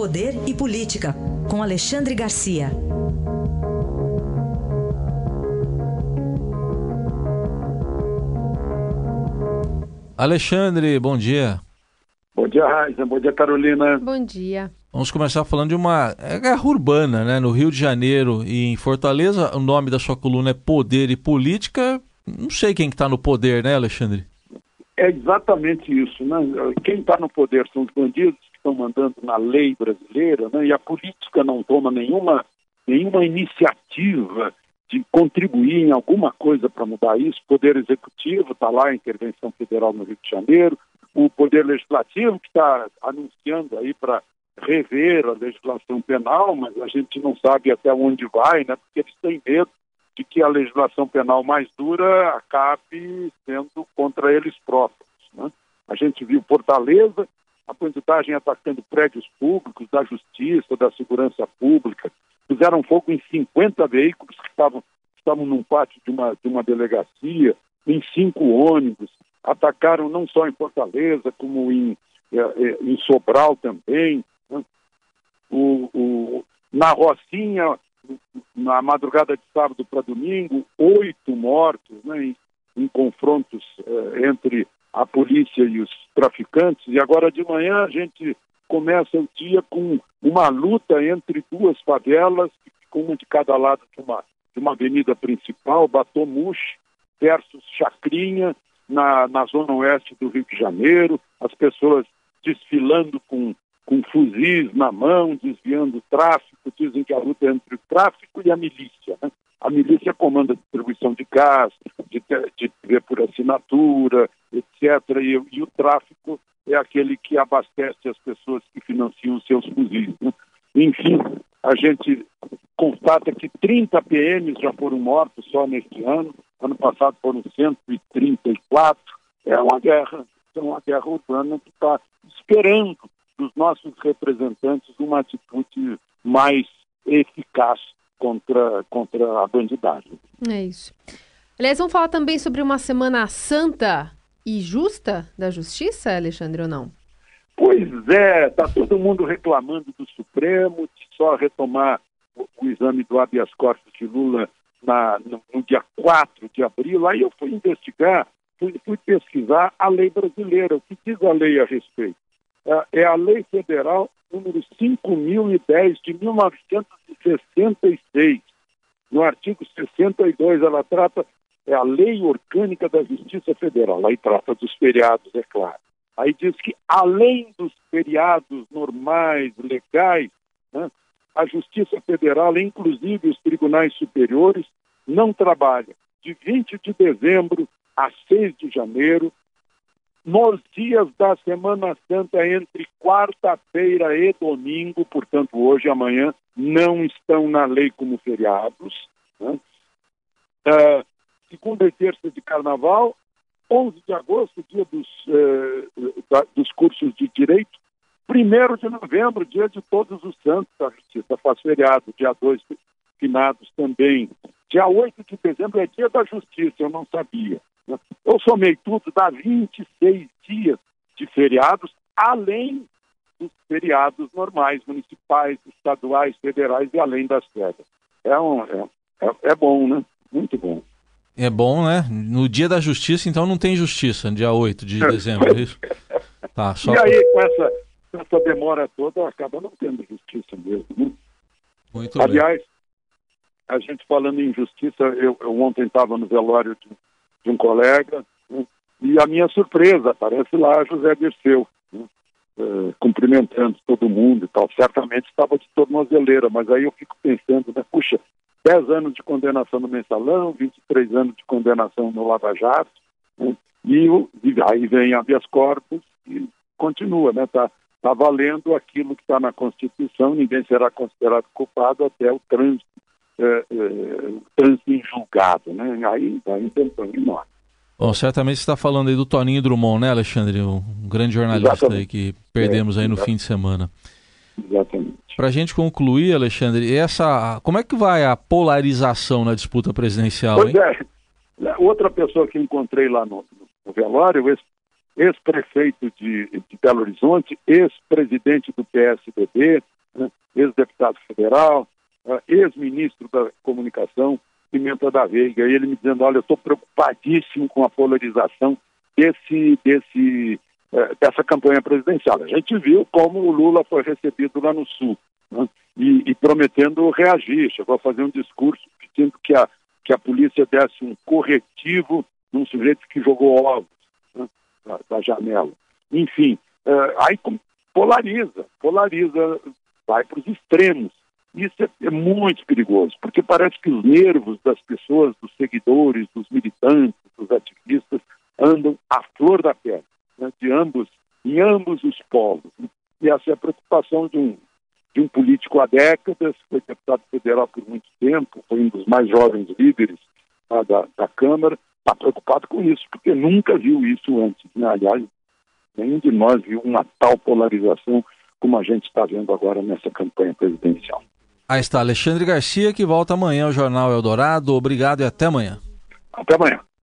Poder e Política, com Alexandre Garcia. Alexandre, bom dia. Bom dia, Raíssa. Bom dia, Carolina. Bom dia. Vamos começar falando de uma é guerra urbana, né? No Rio de Janeiro e em Fortaleza, o nome da sua coluna é Poder e Política. Não sei quem está que tá no poder, né, Alexandre? É exatamente isso, né? Quem está no poder são os bandidos estão mandando na lei brasileira, né? E a política não toma nenhuma, nenhuma iniciativa de contribuir em alguma coisa para mudar isso. O Poder Executivo está lá, a intervenção federal no Rio de Janeiro, o Poder Legislativo que está anunciando aí para rever a legislação penal, mas a gente não sabe até onde vai, né? Porque eles têm medo de que a legislação penal mais dura acabe sendo contra eles próprios. Né? A gente viu Fortaleza, a bandidagem atacando prédios públicos, da justiça, da segurança pública, fizeram fogo em 50 veículos que estavam, estavam num pátio de uma, de uma delegacia, em cinco ônibus, atacaram não só em Fortaleza, como em, eh, eh, em Sobral também. Né? O, o, na Rocinha, na madrugada de sábado para domingo, oito mortos né, em, em confrontos eh, entre a polícia e os traficantes. E agora de manhã a gente começa o dia com uma luta entre duas favelas, com uma de cada lado de uma, de uma avenida principal, Batomuxe versus Chacrinha, na, na zona oeste do Rio de Janeiro, as pessoas desfilando com com fuzis na mão, desviando o tráfico, dizem que a luta é entre o tráfico e a milícia. Né? A milícia comanda a distribuição de gás, de, de TV por assinatura, E, e, o tráfico é aquele que abastece as pessoas que financiam seus fuzis. Né? Enfim, a gente constata que 30 PMs já foram mortos só neste ano, ano passado foram 134. É uma guerra, é uma guerra urbana que está esperando dos nossos representantes uma atitude mais eficaz contra, contra a bandidagem. É isso. Aliás, vamos falar também sobre uma Semana Santa e justa da Justiça, Alexandre, ou não? Pois é, está todo mundo reclamando do Supremo, de só retomar o, o exame do habeas corpus de Lula na, no, no, dia 4 de abril. Aí eu fui investigar, fui, fui pesquisar a lei brasileira, o que diz a lei a respeito. É, é a Lei Federal número 5010 de 1966. No artigo 62, ela trata, é a Lei Orgânica da Justiça Federal. Aí trata dos feriados, é claro. Aí diz que, além dos feriados normais, legais, né, a Justiça Federal, inclusive os tribunais superiores, não trabalha de 20 de dezembro a 6 de janeiro, nos dias da Semana Santa, entre quarta-feira e domingo, portanto, hoje e amanhã, não estão na lei como feriados. Né? Uh, segunda e terça de carnaval, 11 de agosto, dia dos, da, dos cursos de direito, 1 de novembro, dia de todos os santos da justiça, faz feriado, dia 2, finados também. Dia 8 de dezembro é dia da justiça, eu não sabia. Eu somei tudo, dá 26 dias de feriados, além dos feriados normais, municipais, estaduais, federais e além das férias. É, um, é, é, é bom, né? Muito bom. É bom, né? No dia da justiça, então não tem justiça, dia 8 de dezembro, é isso? Tá, só... E aí, com essa, essa demora toda, acaba não tendo justiça mesmo, né? Muito Aliás, bem. a gente falando em justiça, eu, eu ontem estava no velório de de um colega, né? e a minha surpresa, aparece lá José Dirceu, né? é, cumprimentando todo mundo e tal. Certamente estava de tornozeleira, mas aí eu fico pensando, né? Puxa, 10 anos de condenação no mensalão, 23 anos de condenação no Lava Jato, né? e, e, aí vem habeas corpus e continua, né? Tá, tá valendo aquilo que está na Constituição, ninguém será considerado culpado até o trânsito é, é, trânsito em julgado, né? Aí vai um tempão enorme. Bom, certamente você está falando aí do Toninho Drummond, né, Alexandre? Um grande jornalista que perdemos é, aí no fim de semana. Exatamente. Para a gente concluir, Alexandre, essa, como é que vai a polarização na disputa presidencial? Pois hein? é. Outra pessoa que encontrei lá no, no velório, ex-prefeito de, de, Belo Horizonte, ex-presidente do PSDB, né, ex-deputado federal, uh, ex-ministro da Comunicação, Pimenta da Veiga. E ele me dizendo: Olha, eu estou preocupadíssimo com a polarização desse, desse, uh, dessa campanha presidencial. A gente viu como o Lula foi recebido lá no Sul né, e, e prometendo reagir, chegou a fazer um discurso pedindo que a, que a polícia desse um corretivo num sujeito que jogou ovos né, da, da, janela. Enfim, uh, aí polariza, polariza, vai para os extremos. Isso é, é, muito perigoso, porque parece que os nervos das pessoas, dos seguidores, dos militantes, dos ativistas, andam à flor da pele, né, de ambos, em ambos os polos. E essa é a preocupação de um, de um político há décadas, foi deputado federal por muito tempo, foi um dos mais jovens líderes tá, da, da Câmara, está preocupado com isso, porque nunca viu isso antes. Né? Aliás, nenhum de nós viu uma tal polarização como a gente está vendo agora nessa campanha presidencial. Aí está Alexandre Garcia, que volta amanhã ao Jornal Eldorado. Obrigado e até amanhã. Até amanhã.